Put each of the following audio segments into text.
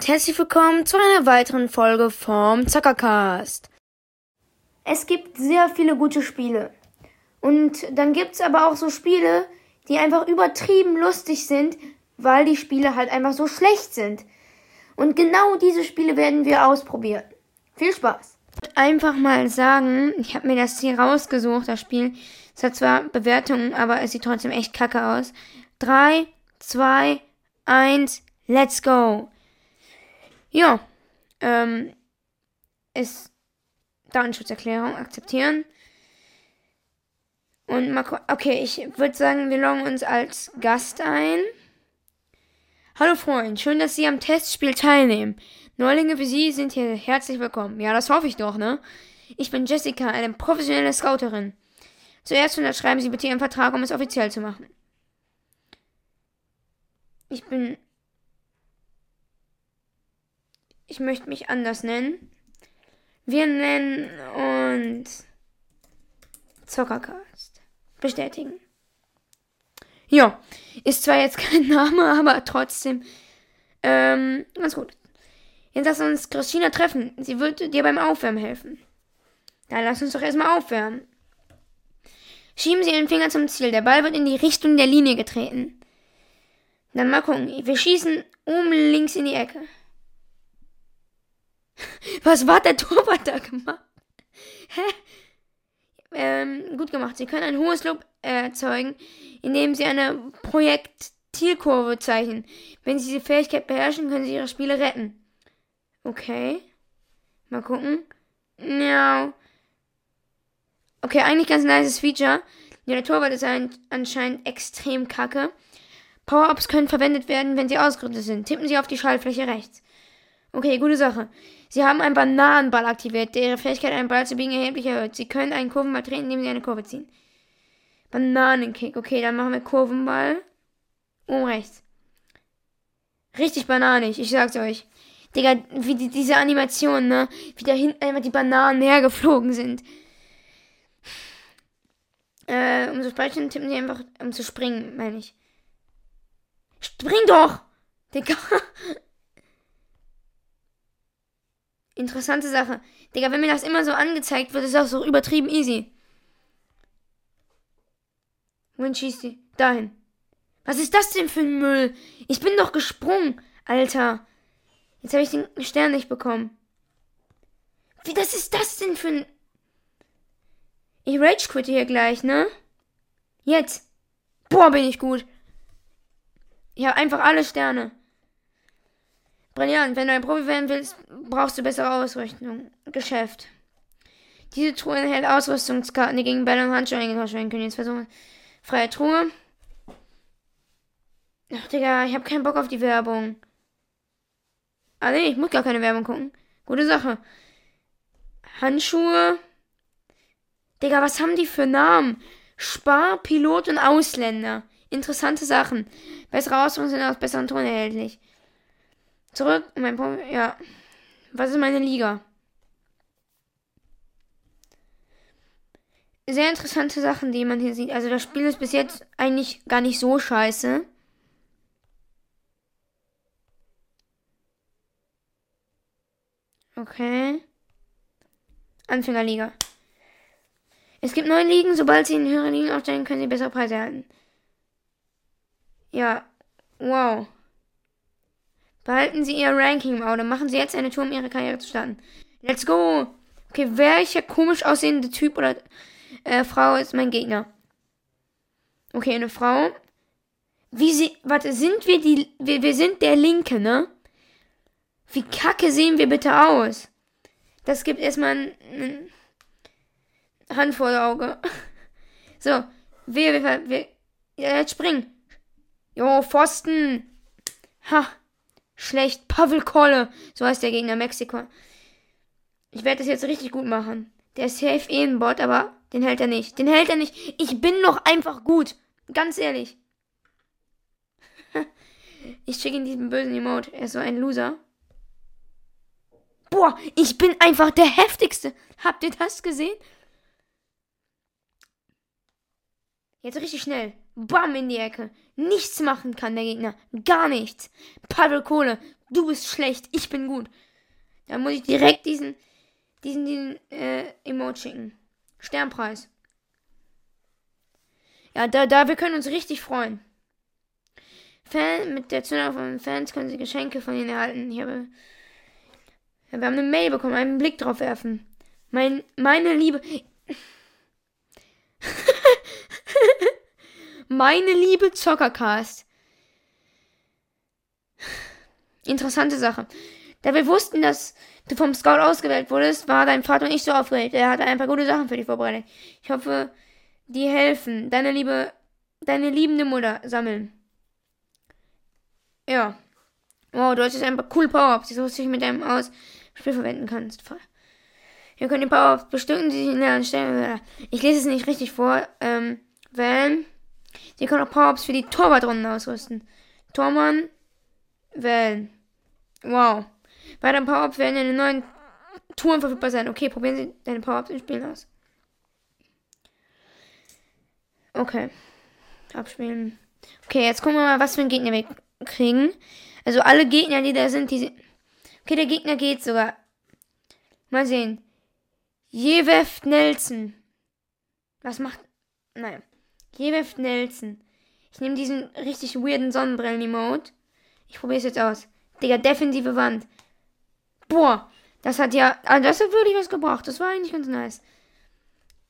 Und herzlich willkommen zu einer weiteren Folge vom Zockercast. Es gibt sehr viele gute Spiele. Und dann gibt's aber auch so Spiele, die einfach übertrieben lustig sind, weil die Spiele halt einfach so schlecht sind. Und genau diese Spiele werden wir ausprobieren. Viel Spaß! Einfach mal sagen, ich habe mir das hier rausgesucht, das Spiel. Es hat zwar Bewertungen, aber es sieht trotzdem echt kacke aus. 3, 2, 1, let's go! Ja, ähm, ist Datenschutzerklärung akzeptieren. Und mal okay, ich würde sagen, wir loggen uns als Gast ein. Hallo Freund, schön, dass Sie am Testspiel teilnehmen. Neulinge wie Sie sind hier herzlich willkommen. Ja, das hoffe ich doch, ne? Ich bin Jessica, eine professionelle Scouterin. Zuerst unterschreiben Sie bitte Ihren Vertrag, um es offiziell zu machen. Ich bin. Ich möchte mich anders nennen. Wir nennen uns Zockercast. Bestätigen. Ja, ist zwar jetzt kein Name, aber trotzdem ähm, ganz gut. Jetzt lass uns Christina treffen. Sie wird dir beim Aufwärmen helfen. Dann lass uns doch erstmal aufwärmen. Schieben Sie Ihren Finger zum Ziel. Der Ball wird in die Richtung der Linie getreten. Dann mal gucken. Wir schießen oben links in die Ecke. Was war der Torwart da gemacht? Hä? Ähm, gut gemacht. Sie können ein hohes Lob erzeugen, indem Sie eine Projektilkurve zeichnen. Wenn Sie diese Fähigkeit beherrschen, können Sie Ihre Spiele retten. Okay. Mal gucken. Ja. Okay, eigentlich ganz nice Feature. Der Torwart ist anscheinend extrem kacke. Power-Ups können verwendet werden, wenn sie ausgerüstet sind. Tippen Sie auf die Schaltfläche rechts. Okay, gute Sache. Sie haben einen Bananenball aktiviert, der ihre Fähigkeit, einen Ball zu biegen, erheblich erhöht. Sie können einen Kurvenball treten, indem sie eine Kurve ziehen. Bananenkick. Okay, dann machen wir Kurvenball. Oben rechts. Richtig bananig, ich sag's euch. Digga, wie die, diese Animation, ne? Wie da hinten einfach die Bananen hergeflogen sind. Äh, um zu sprechen, tippen sie einfach, um zu springen, meine ich. Spring doch! Digga. Interessante Sache. Digga, wenn mir das immer so angezeigt wird, ist das doch übertrieben easy. Wohin schießt die? Dahin. Was ist das denn für ein Müll? Ich bin doch gesprungen, Alter. Jetzt habe ich den Stern nicht bekommen. Wie, das ist das denn für ein... Ich rage quitte hier gleich, ne? Jetzt. Boah, bin ich gut. Ich habe einfach alle Sterne. Brillant. Wenn du ein Profi werden willst, brauchst du bessere Ausrüstung. Geschäft. Diese Truhe enthält Ausrüstungskarten, die gegen Bälle und Handschuhe eingetauscht werden können. Jetzt versuchen. Freie Truhe. Ach, Digga, ich habe keinen Bock auf die Werbung. Ah, nee, ich muss gar keine Werbung gucken. Gute Sache. Handschuhe. Digga, was haben die für Namen? Spar, Pilot und Ausländer. Interessante Sachen. Bessere Ausrüstung sind aus besseren Ton erhältlich. Zurück. Mein Punkt. Ja. Was ist meine Liga? Sehr interessante Sachen, die man hier sieht. Also das Spiel ist bis jetzt eigentlich gar nicht so scheiße. Okay. Anfängerliga. Es gibt neun Ligen. Sobald Sie in höheren Ligen aufsteigen, können Sie bessere Preise erhalten. Ja. Wow. Behalten Sie Ihr Ranking im Auge. Machen Sie jetzt eine Tour, um Ihre Karriere zu starten. Let's go! Okay, welcher komisch aussehende Typ oder äh, Frau ist mein Gegner? Okay, eine Frau. Wie sie. Warte, sind wir die. Wir, wir sind der Linke, ne? Wie kacke sehen wir bitte aus? Das gibt erstmal ein, ein Hand vor Auge. So, wir, wir, wir. Ja, jetzt springen. Jo, Pfosten. Ha. Schlecht. Pavel Kolle. So heißt der Gegner Mexiko. Ich werde das jetzt richtig gut machen. Der ist safe eh ein Bot, aber den hält er nicht. Den hält er nicht. Ich bin noch einfach gut. Ganz ehrlich. Ich schicke ihm diesen bösen Emote. Er ist so ein Loser. Boah, ich bin einfach der heftigste. Habt ihr das gesehen? Jetzt richtig schnell. Bam in die Ecke. Nichts machen kann der Gegner. Gar nichts. Paddel Kohle, du bist schlecht. Ich bin gut. Da muss ich direkt diesen, diesen, diesen äh, Emote schicken. Sternpreis. Ja, da, da, wir können uns richtig freuen. Fan, mit der Zünder von Fans können sie Geschenke von ihnen erhalten. Ich habe, ja, wir haben eine Mail bekommen, einen Blick drauf werfen. Mein, meine Liebe. meine liebe Zockercast. Interessante Sache. Da wir wussten, dass du vom Scout ausgewählt wurdest, war dein Vater nicht so aufgeregt. Er hatte ein paar gute Sachen für dich vorbereitet. Ich hoffe, die helfen. Deine liebe, deine liebende Mutter sammeln. Ja. Wow, du hast jetzt einfach cool Power-Ups, die du dich mit deinem aus Spiel verwenden kannst. Ihr könnt die Power-Ups bestücken, die sich in der Stelle. Ich lese es nicht richtig vor. Ähm, wählen. Sie können auch Power-Ups für die Torwartrunden ausrüsten. Tormann wählen. Wow. Weitere Power-Ups werden in den neuen Touren verfügbar sein. Okay, probieren Sie deine Power-Ups im Spiel aus. Okay. Abspielen. Okay, jetzt gucken wir mal, was für einen Gegner wir kriegen. Also alle Gegner, die da sind, die. Okay, der Gegner geht sogar. Mal sehen. Jeweft Nelson. Was macht. Naja. Jeweft Nelson. Ich nehme diesen richtig weirden Sonnenbrillen-Emote. Ich probiere es jetzt aus. Digga, defensive Wand. Boah, das hat ja. Also das hat wirklich was gebracht. Das war eigentlich ganz nice.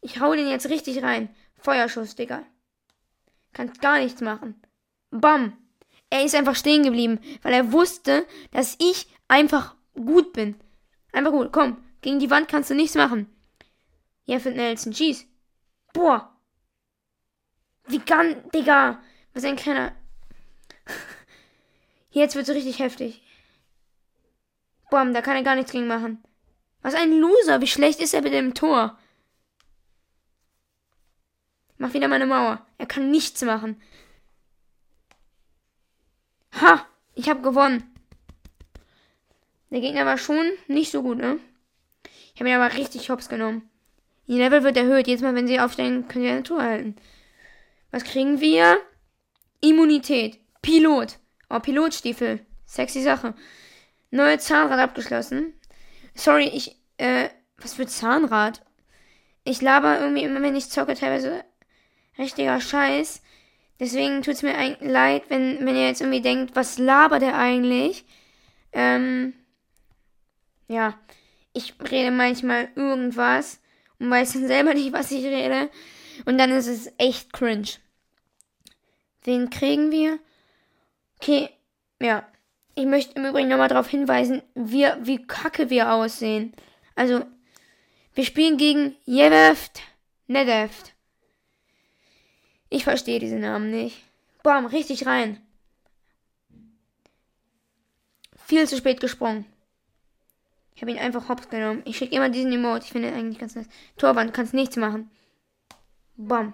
Ich hau den jetzt richtig rein. Feuerschuss, Digga. Kannst gar nichts machen. Bam. Er ist einfach stehen geblieben, weil er wusste, dass ich einfach gut bin. Einfach gut. Komm, gegen die Wand kannst du nichts machen. Jeffet Nelson, schieß. Boah. Wie kann, Digga. Was ein kleiner. Jetzt wird's richtig heftig. Bam, da kann er gar nichts gegen machen. Was ein Loser. Wie schlecht ist er mit dem Tor? Mach wieder meine Mauer. Er kann nichts machen. Ha! Ich habe gewonnen. Der Gegner war schon nicht so gut, ne? Ich habe ihn aber richtig hops genommen. Die Level wird erhöht. Jedes Mal, wenn sie aufstehen, können sie eine Tour halten. Was kriegen wir? Immunität. Pilot. Oh, Pilotstiefel. Sexy Sache. Neue Zahnrad abgeschlossen. Sorry, ich, äh, was für Zahnrad? Ich laber irgendwie immer, wenn ich zocke, teilweise richtiger Scheiß. Deswegen tut es mir leid, wenn, wenn ihr jetzt irgendwie denkt, was labert er eigentlich? Ähm, ja, ich rede manchmal irgendwas und weiß dann selber nicht, was ich rede. Und dann ist es echt cringe. Wen kriegen wir? Okay, ja. Ich möchte im Übrigen nochmal darauf hinweisen, wie, wie kacke wir aussehen. Also, wir spielen gegen Jeveft Nedeft. Ich verstehe diese Namen nicht. Bam, richtig rein. Viel zu spät gesprungen. Ich habe ihn einfach hops genommen. Ich schicke immer diesen Emote. Ich finde ihn eigentlich ganz nice. Torwand, kannst nichts machen. Bam.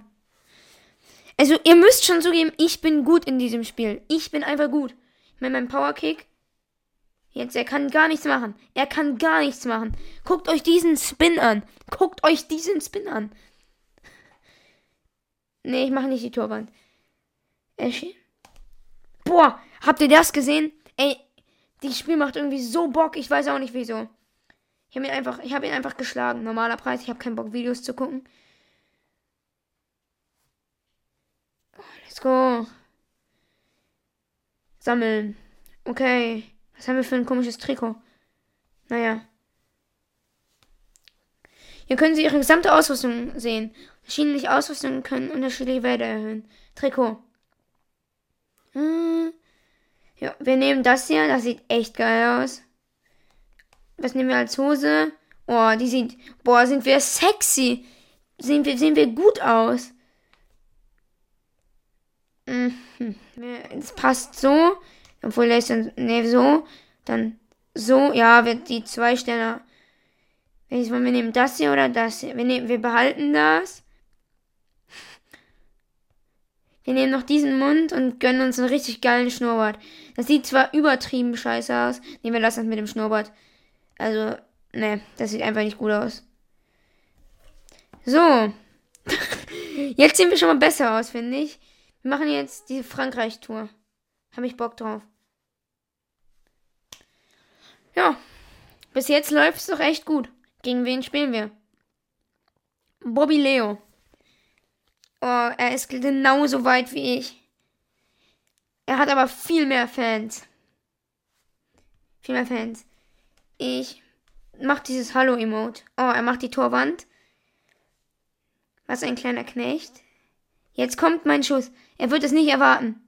Also, ihr müsst schon zugeben, ich bin gut in diesem Spiel. Ich bin einfach gut. Mit meinem Powerkick. Jetzt, er kann gar nichts machen. Er kann gar nichts machen. Guckt euch diesen Spin an. Guckt euch diesen Spin an. Nee, ich mache nicht die Torwand. Boah, habt ihr das gesehen? Ey, dieses Spiel macht irgendwie so Bock. Ich weiß auch nicht wieso. Ich habe ihn einfach, ich habe ihn einfach geschlagen. Normaler Preis. Ich habe keinen Bock, Videos zu gucken. Let's go. Sammeln. Okay. Was haben wir für ein komisches Trikot? Naja. Hier können Sie Ihre gesamte Ausrüstung sehen. Verschiedene Ausrüstungen können unterschiedliche Werte erhöhen. Trikot. Hm. Ja, wir nehmen das hier. Das sieht echt geil aus. Was nehmen wir als Hose? Oh, die sieht. Boah, sind wir sexy. Sehen wir, sehen wir gut aus. Mhm. Es passt so. Obwohl er ist dann. Ne, so. Dann so. Ja, wird die zwei Sterne Welches wollen wir nehmen? Das hier oder das hier? Wir, nehmen, wir behalten das. Wir nehmen noch diesen Mund und gönnen uns einen richtig geilen Schnurrbart. Das sieht zwar übertrieben scheiße aus. Nee, wir lassen es mit dem Schnurrbart. Also, ne, das sieht einfach nicht gut aus. So. jetzt sehen wir schon mal besser aus, finde ich. Wir machen jetzt die Frankreich-Tour. Habe ich Bock drauf. Ja. Bis jetzt läuft es doch echt gut. Gegen wen spielen wir? Bobby Leo. Oh, er ist genauso weit wie ich. Er hat aber viel mehr Fans. Viel mehr Fans. Ich mach dieses Hallo-Emote. Oh, er macht die Torwand. Was ein kleiner Knecht. Jetzt kommt mein Schuss. Er wird es nicht erwarten.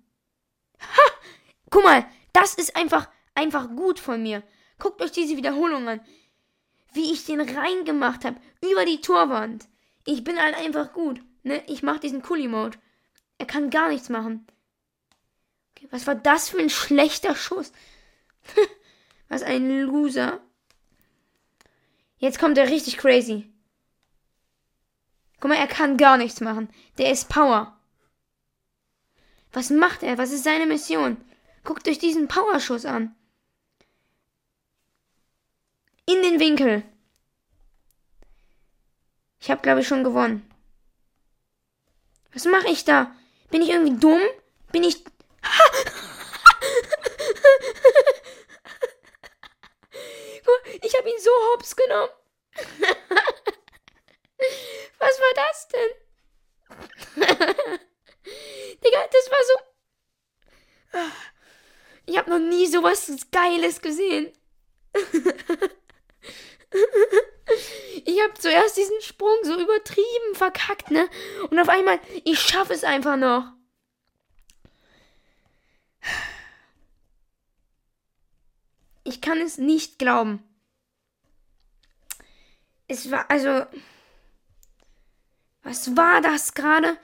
Ha! Guck mal, das ist einfach, einfach gut von mir. Guckt euch diese Wiederholung an. Wie ich den reingemacht habe. Über die Torwand. Ich bin halt einfach gut. Ne? Ich mach diesen Kuli-Mode. Er kann gar nichts machen. Okay, was war das für ein schlechter Schuss? was ein Loser. Jetzt kommt er richtig crazy. Guck mal, er kann gar nichts machen. Der ist Power. Was macht er? Was ist seine Mission? Guckt euch diesen Powerschuss an. In den Winkel. Ich habe, glaube ich, schon gewonnen. Was mache ich da? Bin ich irgendwie dumm? Bin ich. ich habe ihn so hops genommen. Was war denn? Digga, das war so. Ich habe noch nie sowas Geiles gesehen. Ich habe zuerst diesen Sprung so übertrieben verkackt, ne? Und auf einmal, ich schaffe es einfach noch. Ich kann es nicht glauben. Es war, also. Was war das gerade?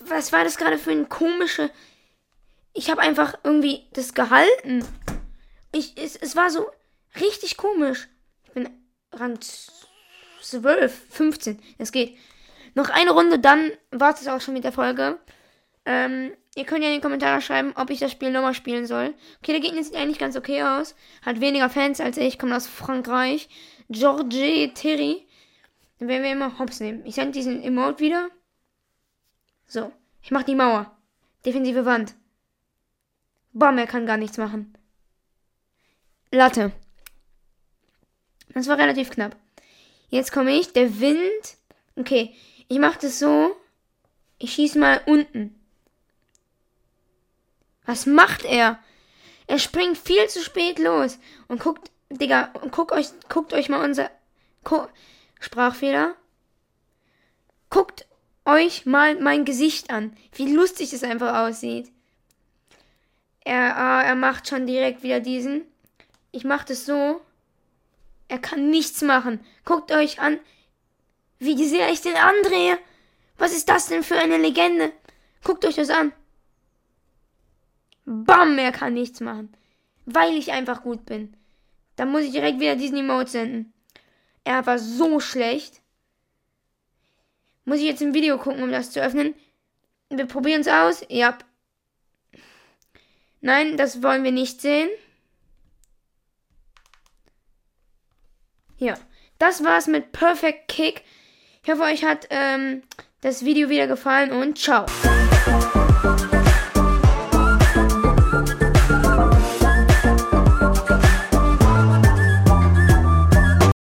Was war das gerade für ein komische. Ich habe einfach irgendwie das gehalten. Ich, es, es war so richtig komisch. Ich bin Rang 12, 15. Es geht. Noch eine Runde, dann war es auch schon mit der Folge. Ähm, ihr könnt ja in die Kommentare schreiben, ob ich das Spiel nochmal spielen soll. Okay, der Gegner sieht eigentlich ganz okay aus. Hat weniger Fans als ich, kommt aus Frankreich. Georges Terry. Dann werden wir immer Hops nehmen. Ich sende diesen Emote wieder. So. Ich mach die Mauer. Defensive Wand. Bam, er kann gar nichts machen. Latte. Das war relativ knapp. Jetzt komme ich. Der Wind. Okay. Ich mache das so. Ich schieße mal unten. Was macht er? Er springt viel zu spät los. Und guckt, Digga, und guckt euch, guckt euch mal unser. Gu Sprachfehler. Guckt euch mal mein Gesicht an. Wie lustig es einfach aussieht. Er, ah, er macht schon direkt wieder diesen. Ich mach das so. Er kann nichts machen. Guckt euch an, wie sehr ich den andrehe. Was ist das denn für eine Legende? Guckt euch das an. Bam, er kann nichts machen. Weil ich einfach gut bin. Dann muss ich direkt wieder diesen Emote senden. Er war so schlecht. Muss ich jetzt im Video gucken, um das zu öffnen? Wir probieren es aus. Ja. Nein, das wollen wir nicht sehen. Ja, das war's mit Perfect Kick. Ich hoffe, euch hat ähm, das Video wieder gefallen und ciao.